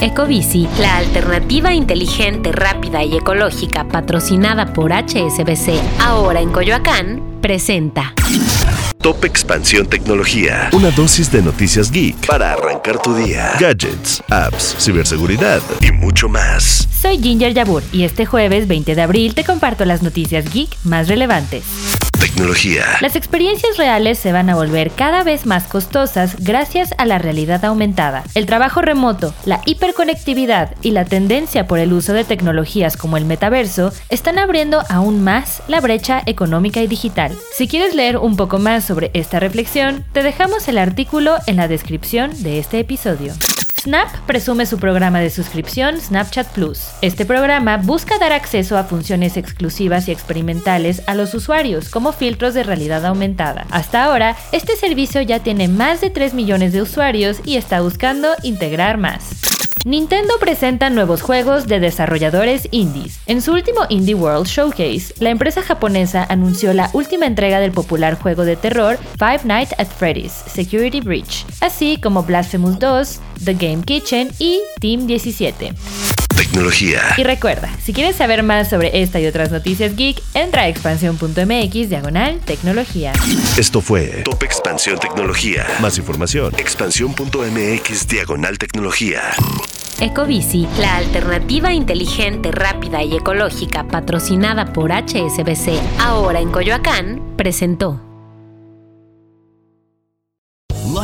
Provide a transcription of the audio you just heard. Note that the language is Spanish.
Ecobici, la alternativa inteligente, rápida y ecológica patrocinada por HSBC, ahora en Coyoacán, presenta. Top Expansión Tecnología. Una dosis de noticias geek para arrancar tu día. Gadgets, apps, ciberseguridad y mucho más. Soy Ginger Yabur y este jueves 20 de abril te comparto las noticias geek más relevantes. Tecnología. Las experiencias reales se van a volver cada vez más costosas gracias a la realidad aumentada. El trabajo remoto, la hiperconectividad y la tendencia por el uso de tecnologías como el metaverso están abriendo aún más la brecha económica y digital. Si quieres leer un poco más sobre esta reflexión, te dejamos el artículo en la descripción de este episodio. Snap presume su programa de suscripción Snapchat Plus. Este programa busca dar acceso a funciones exclusivas y experimentales a los usuarios, como filtros de realidad aumentada. Hasta ahora, este servicio ya tiene más de 3 millones de usuarios y está buscando integrar más. Nintendo presenta nuevos juegos de desarrolladores indies. En su último Indie World Showcase, la empresa japonesa anunció la última entrega del popular juego de terror Five Nights at Freddy's Security Breach, así como Blasphemous 2, The Game Kitchen y Team 17. Tecnología. Y recuerda, si quieres saber más sobre esta y otras noticias geek, entra a expansión.mx diagonal tecnología. Esto fue Top Expansión Tecnología. Más información, expansión.mx diagonal tecnología. Ecobici, la alternativa inteligente, rápida y ecológica patrocinada por HSBC, ahora en Coyoacán, presentó.